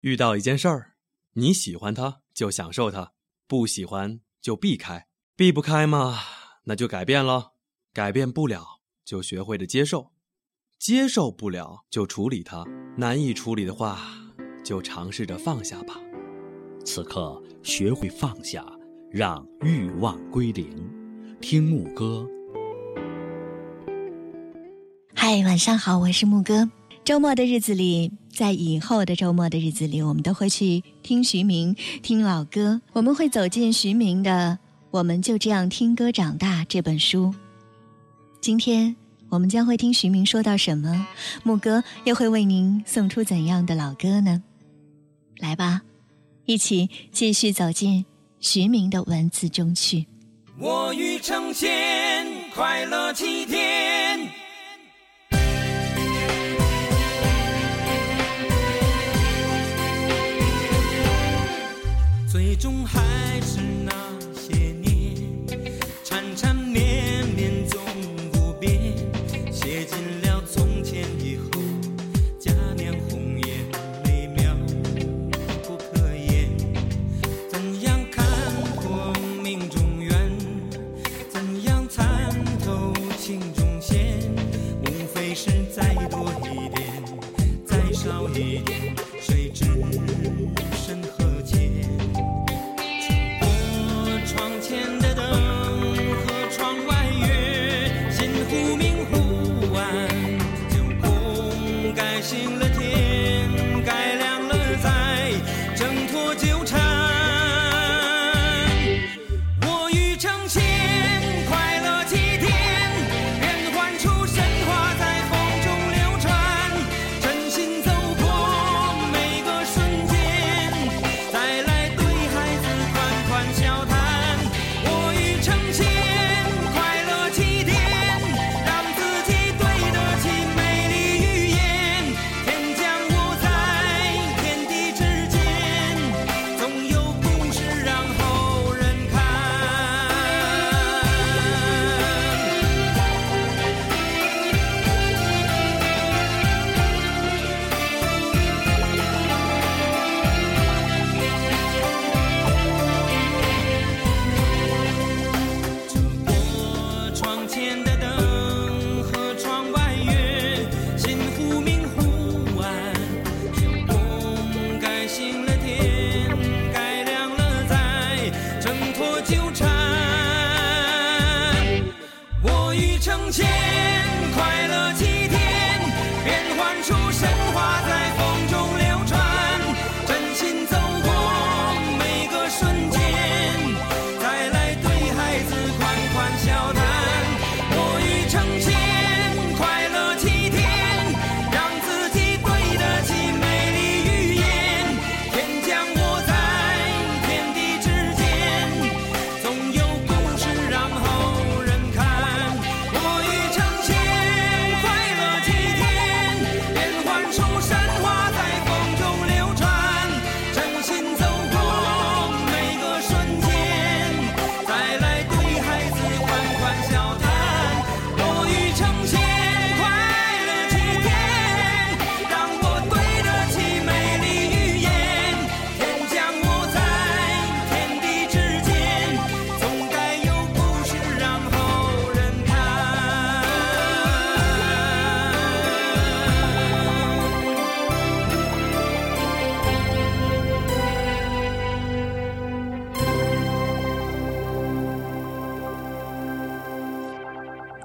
遇到一件事儿，你喜欢它就享受它，不喜欢就避开。避不开嘛，那就改变了；改变不了，就学会了接受；接受不了，就处理它；难以处理的话，就尝试着放下吧。此刻学会放下，让欲望归零。听牧歌。嗨，晚上好，我是牧歌。周末的日子里，在以后的周末的日子里，我们都会去听徐明，听老歌。我们会走进徐明的《我们就这样听歌长大》这本书。今天我们将会听徐明说到什么？牧歌又会为您送出怎样的老歌呢？来吧，一起继续走进徐明的文字中去。我欲成仙快乐七天。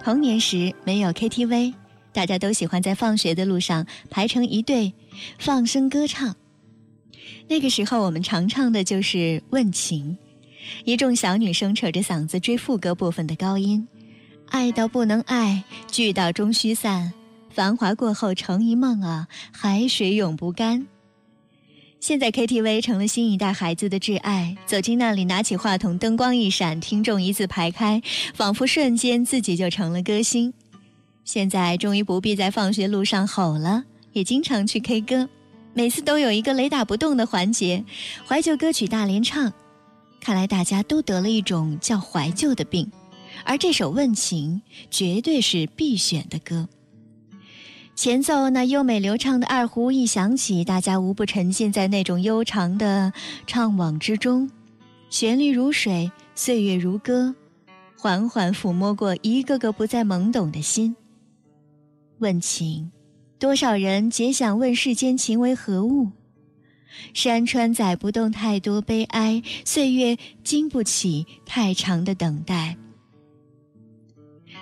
童年时没有 KTV，大家都喜欢在放学的路上排成一队，放声歌唱。那个时候，我们常唱的就是《问情》，一众小女生扯着嗓子追副歌部分的高音：“爱到不能爱，聚到终须散，繁华过后成一梦啊，海水永不干。”现在 KTV 成了新一代孩子的挚爱，走进那里，拿起话筒，灯光一闪，听众一字排开，仿佛瞬间自己就成了歌星。现在终于不必在放学路上吼了，也经常去 K 歌，每次都有一个雷打不动的环节，怀旧歌曲大联唱。看来大家都得了一种叫怀旧的病，而这首《问情》绝对是必选的歌。前奏那优美流畅的二胡一响起，大家无不沉浸在那种悠长的怅惘之中。旋律如水，岁月如歌，缓缓抚摸过一个个不再懵懂的心。问情，多少人皆想问世间情为何物？山川载不动太多悲哀，岁月经不起太长的等待。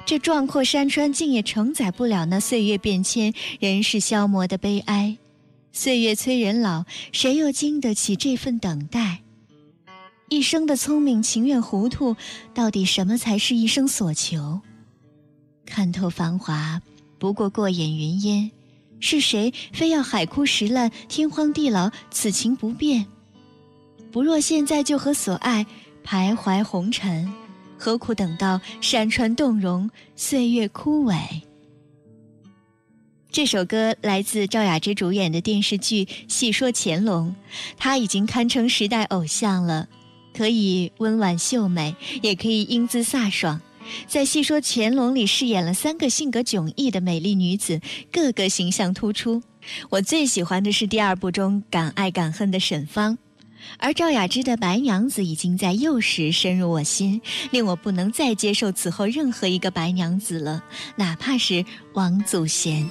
这壮阔山川竟也承载不了那岁月变迁、人世消磨的悲哀。岁月催人老，谁又经得起这份等待？一生的聪明情愿糊涂，到底什么才是一生所求？看透繁华，不过过眼云烟。是谁非要海枯石烂、天荒地老，此情不变？不若现在就和所爱徘徊红尘，何苦等到山川动容、岁月枯萎？这首歌来自赵雅芝主演的电视剧《戏说乾隆》，她已经堪称时代偶像了，可以温婉秀美，也可以英姿飒爽。在《戏说乾隆》里饰演了三个性格迥异的美丽女子，个个形象突出。我最喜欢的是第二部中敢爱敢恨的沈芳，而赵雅芝的白娘子已经在幼时深入我心，令我不能再接受此后任何一个白娘子了，哪怕是王祖贤。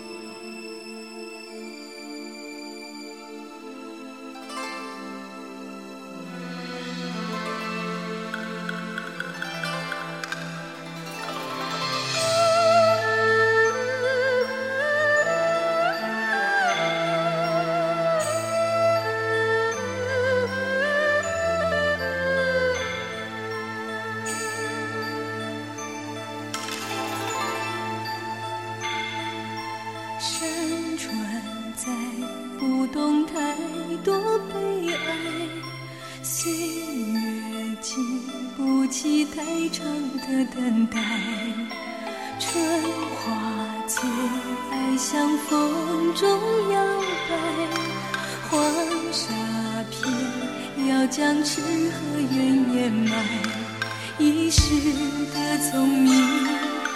再不懂太多悲哀，岁月经不起太长的等待，春花最爱向风中摇摆，黄沙片要将痴和怨掩埋，一世的聪明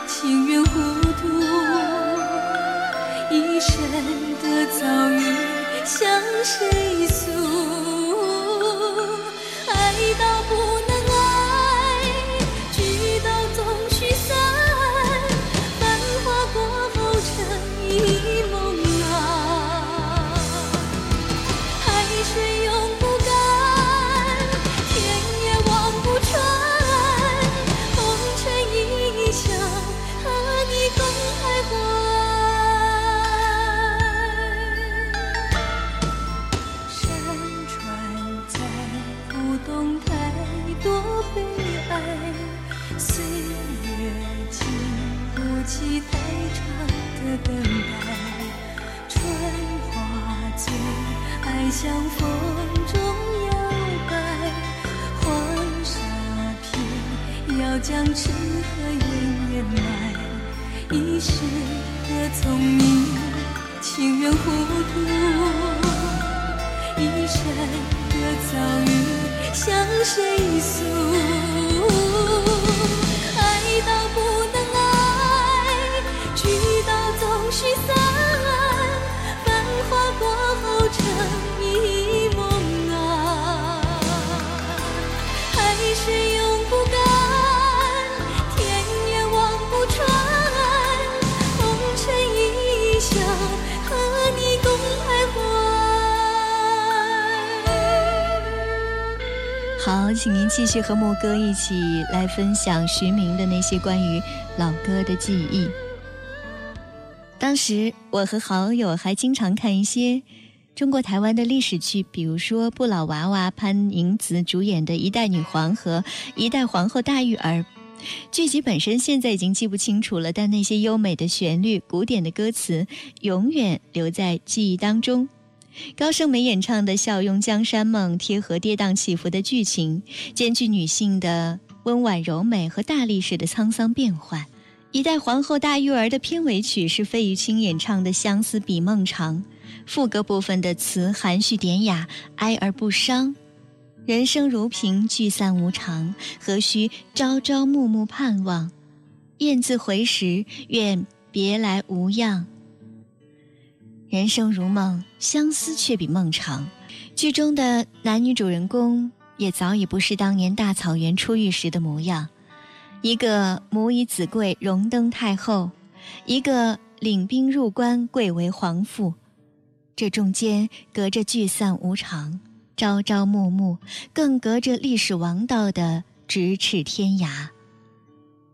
情愿糊涂。谁诉？爱到继续和莫哥一起来分享徐明的那些关于老歌的记忆。当时我和好友还经常看一些。中国台湾的历史剧，比如说不老娃娃潘迎紫主演的《一代女皇》和《一代皇后大玉儿》，剧集本身现在已经记不清楚了，但那些优美的旋律、古典的歌词，永远留在记忆当中。高胜美演唱的《笑拥江山梦》，贴合跌宕起伏的剧情，兼具女性的温婉柔美和大历史的沧桑变幻。《一代皇后大玉儿》的片尾曲是费玉清演唱的《相思比梦长》。副歌部分的词含蓄典雅，哀而不伤。人生如萍，聚散无常，何须朝朝暮暮盼望？雁字回时，愿别来无恙。人生如梦，相思却比梦长。剧中的男女主人公也早已不是当年大草原初遇时的模样，一个母以子贵，荣登太后；一个领兵入关，贵为皇父。这中间隔着聚散无常、朝朝暮暮，更隔着历史王道的咫尺天涯。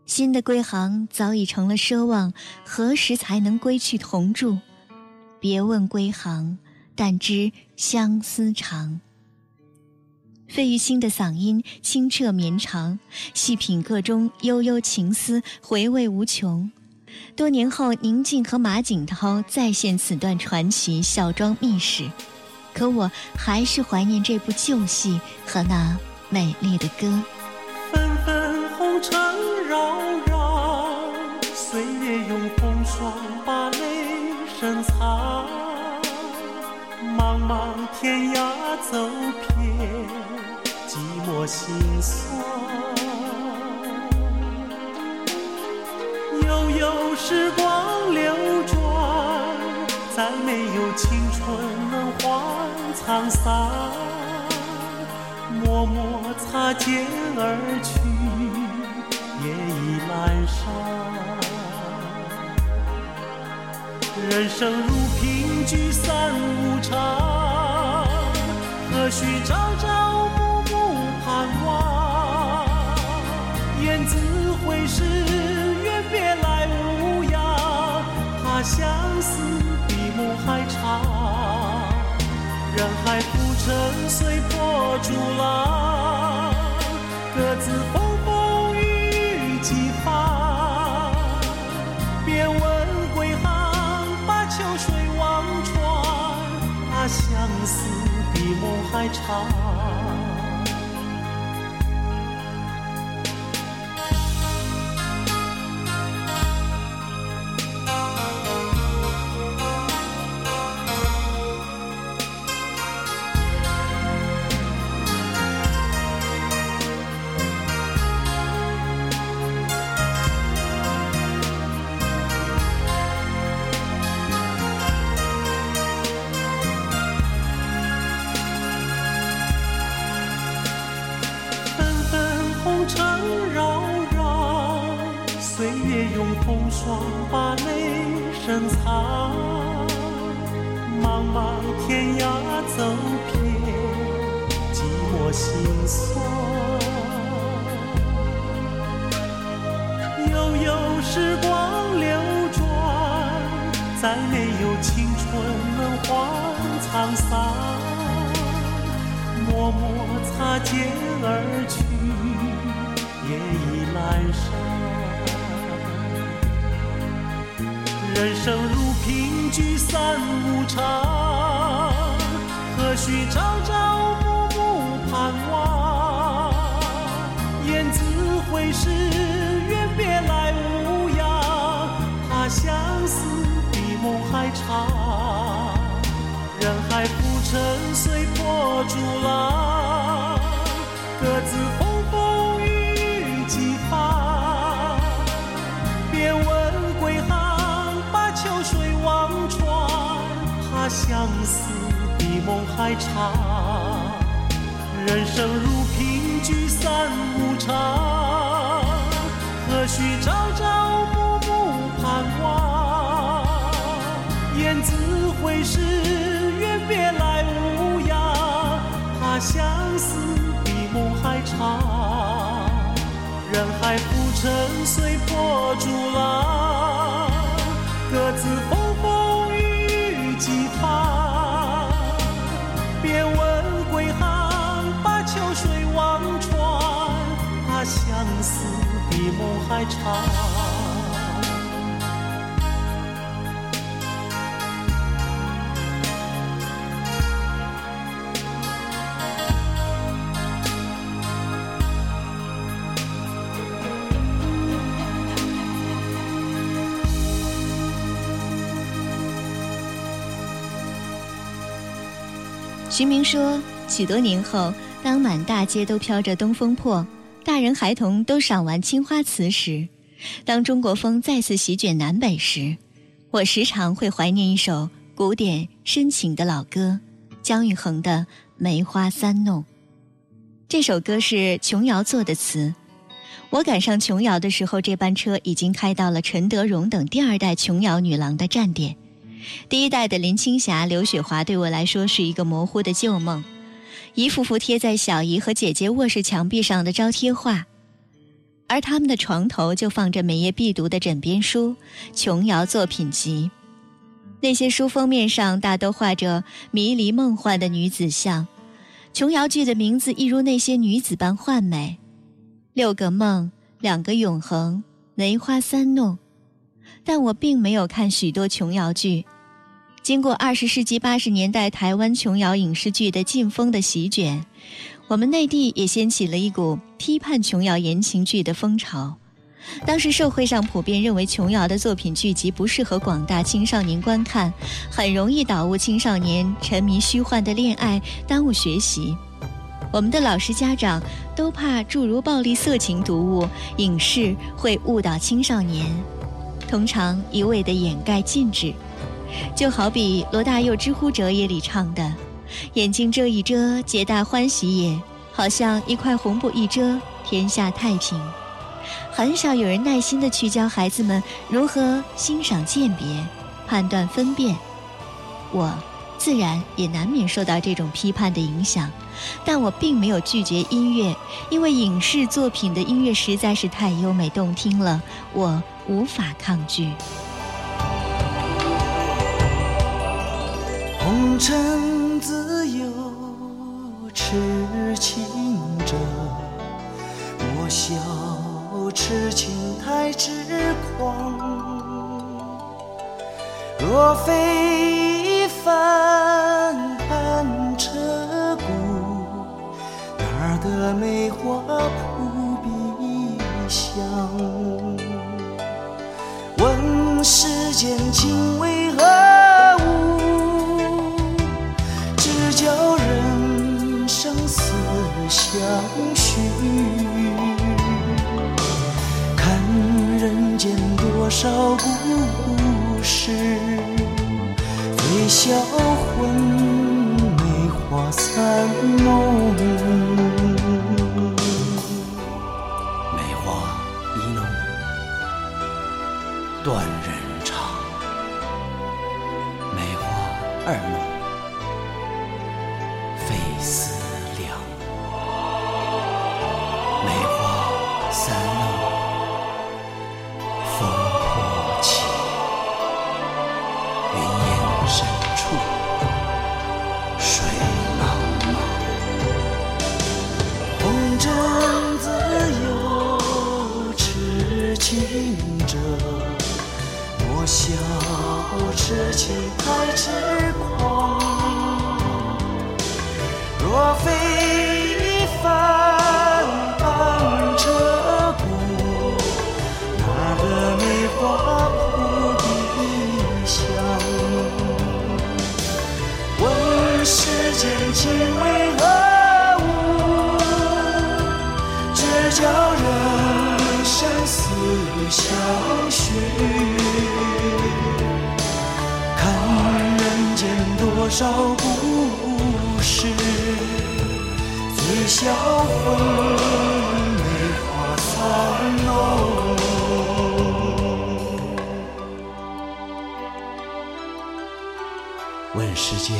新的归航早已成了奢望，何时才能归去同住？别问归航，但知相思长。费玉清的嗓音清澈绵长，细品个中悠悠情思，回味无穷。多年后，宁静和马景涛再现此段传奇孝庄秘史，可我还是怀念这部旧戏和那美丽的歌。纷纷红尘扰，天涯走遍，寂寞心酸。悠悠时光流转，再没有青春能换沧桑。默默擦肩而去，夜已阑珊。人生如萍，聚散无常，何须朝朝暮暮盼望？雁字回时，愿别来无恙。怕相思比梦还长。人海浮沉，随波逐浪，梦还岁月用风霜把泪深藏。茫茫天涯走遍，寂寞心酸。悠悠时光流转，再没有青春能换沧桑。默默擦肩而去，夜已阑珊。人生如萍，聚散无常，何须朝朝暮暮盼望？雁字回时，愿别来无恙。怕相思比梦还长。人海浮沉，随波逐浪，各自相思比梦还长。人生如萍，聚散无常，何须朝朝暮暮盼望？雁字回时，愿别来无恙。怕相思比梦还长。人海浮沉，随波逐浪，各自还长。徐明说，许多年后，当满大街都飘着东风破，大人孩童都赏完青花瓷时，当中国风再次席卷南北时，我时常会怀念一首古典深情的老歌，姜育恒的《梅花三弄》。这首歌是琼瑶作的词。我赶上琼瑶的时候，这班车已经开到了陈德容等第二代琼瑶女郎的站点。第一代的林青霞、刘雪华对我来说是一个模糊的旧梦，一幅幅贴在小姨和姐姐卧室墙壁上的招贴画，而他们的床头就放着每夜必读的枕边书《琼瑶作品集》。那些书封面上大都画着迷离梦幻的女子像，琼瑶剧的名字一如那些女子般幻美。六个梦，两个永恒，梅花三弄。但我并没有看许多琼瑶剧。经过二十世纪八十年代台湾琼瑶影视剧的劲风的席卷，我们内地也掀起了一股批判琼瑶言情剧的风潮。当时社会上普遍认为琼瑶的作品剧集不适合广大青少年观看，很容易导误青少年沉迷虚幻的恋爱，耽误学习。我们的老师、家长都怕诸如暴力、色情读物、影视会误导青少年，通常一味的掩盖禁止。就好比罗大佑《知乎者也》里唱的：“眼睛遮一遮，皆大欢喜也。”好像一块红布一遮，天下太平。很少有人耐心地去教孩子们如何欣赏鉴别、判断分辨。我自然也难免受到这种批判的影响。但我并没有拒绝音乐，因为影视作品的音乐实在是太优美动听了，我无法抗拒。红尘自有痴情者，莫笑痴情太痴狂。若非一番寒彻骨，哪儿的梅花扑鼻香？问世间情为何相许。看人间多少故事，最销魂梅花三弄。情为何物？只教人生死相许。看人间多少故事，最销魂梅花三弄。问世间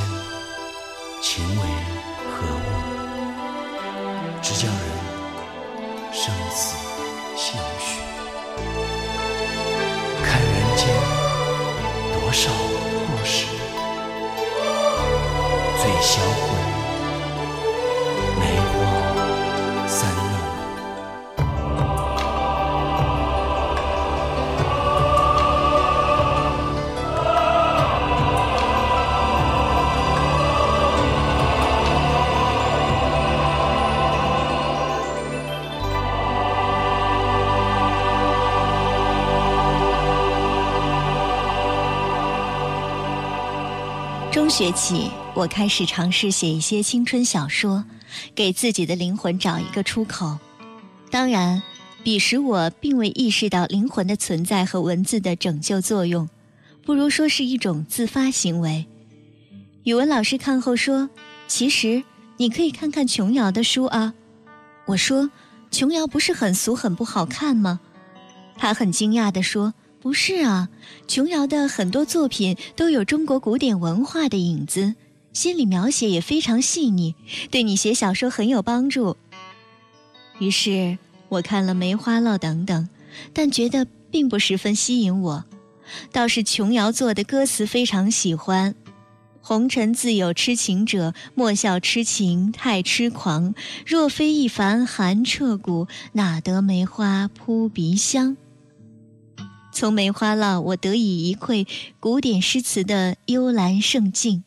销魂梅花三弄。中学起，我开始尝试写一些青春小说，给自己的灵魂找一个出口。当然，彼时我并未意识到灵魂的存在和文字的拯救作用。不如说是一种自发行为。语文老师看后说：“其实你可以看看琼瑶的书啊。”我说：“琼瑶不是很俗很不好看吗？”他很惊讶地说：“不是啊，琼瑶的很多作品都有中国古典文化的影子，心理描写也非常细腻，对你写小说很有帮助。”于是我看了《梅花烙》等等，但觉得并不十分吸引我，倒是琼瑶做的歌词非常喜欢。红尘自有痴情者，莫笑痴情太痴狂。若非一番寒彻骨，哪得梅花扑鼻香？从梅花烙，我得以一窥古典诗词的幽兰胜境。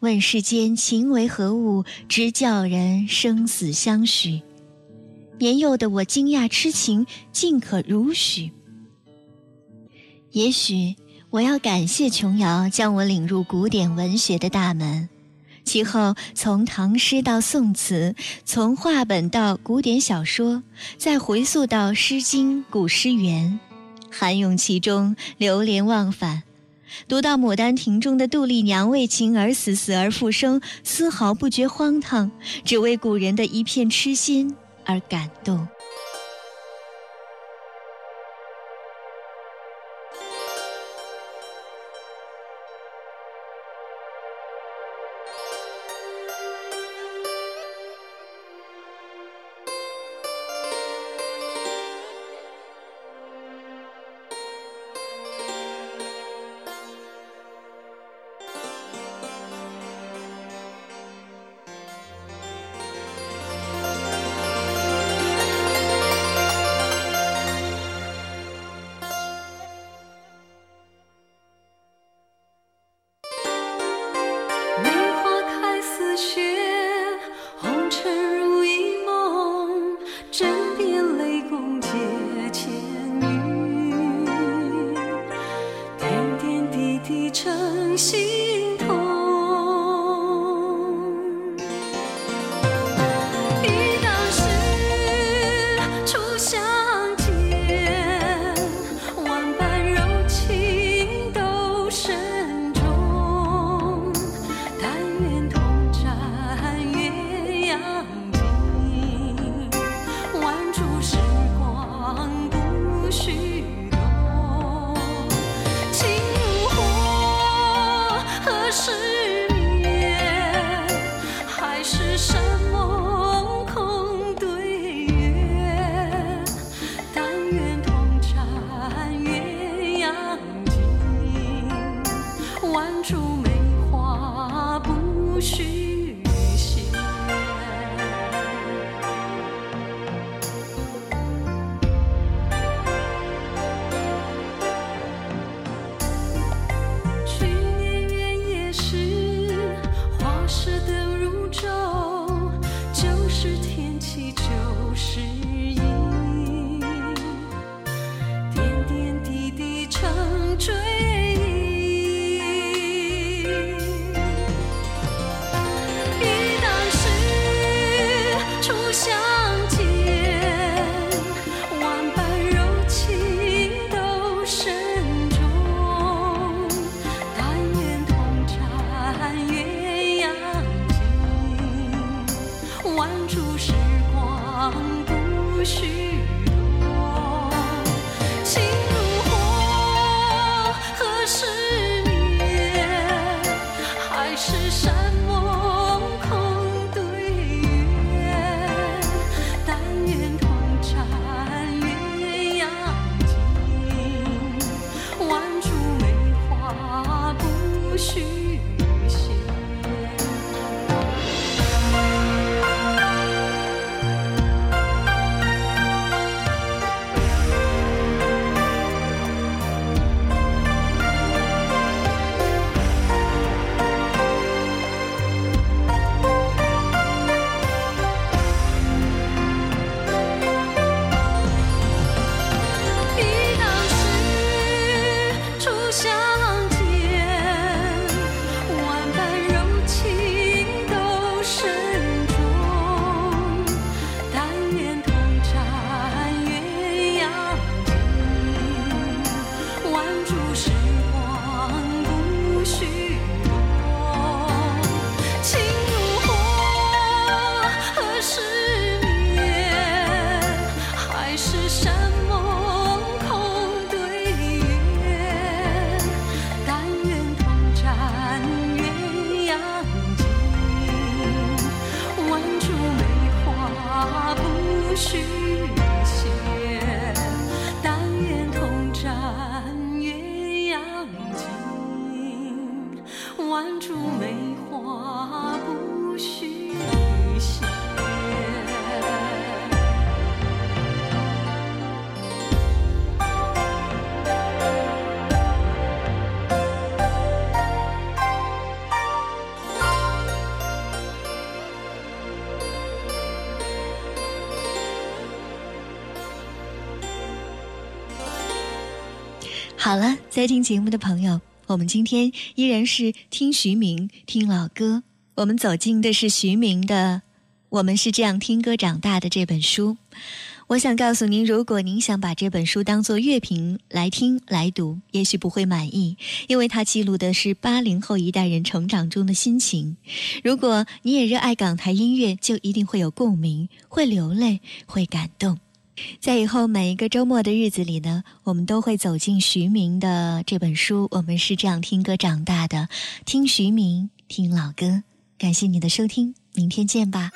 问世间情为何物，直叫人生死相许。年幼的我惊讶痴情，竟可如许。也许。我要感谢琼瑶将我领入古典文学的大门，其后从唐诗到宋词，从话本到古典小说，再回溯到《诗经》古诗源，涵咏其中，流连忘返。读到《牡丹亭》中的杜丽娘为情而死，死而复生，丝毫不觉荒唐，只为古人的一片痴心而感动。在听节目的朋友，我们今天依然是听徐明听老歌。我们走进的是徐明的《我们是这样听歌长大的》这本书。我想告诉您，如果您想把这本书当做乐评来听来读，也许不会满意，因为它记录的是八零后一代人成长中的心情。如果你也热爱港台音乐，就一定会有共鸣，会流泪，会感动。在以后每一个周末的日子里呢，我们都会走进徐明的这本书。我们是这样听歌长大的，听徐明，听老歌。感谢你的收听，明天见吧。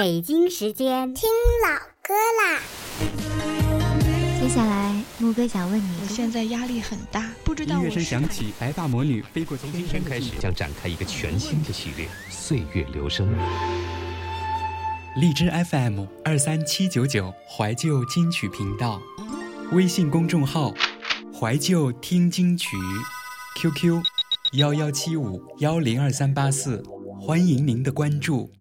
北京时间听老歌啦。接下来，木哥想问你，我现在压力很大，不知道音乐声响起，白发魔女飞过从今天开始将展开一个全新的系列《岁月留声》。荔枝 FM 二三七九九怀旧金曲频道，微信公众号“怀旧听金曲 ”，QQ：幺幺七五幺零二三八四，欢迎您的关注。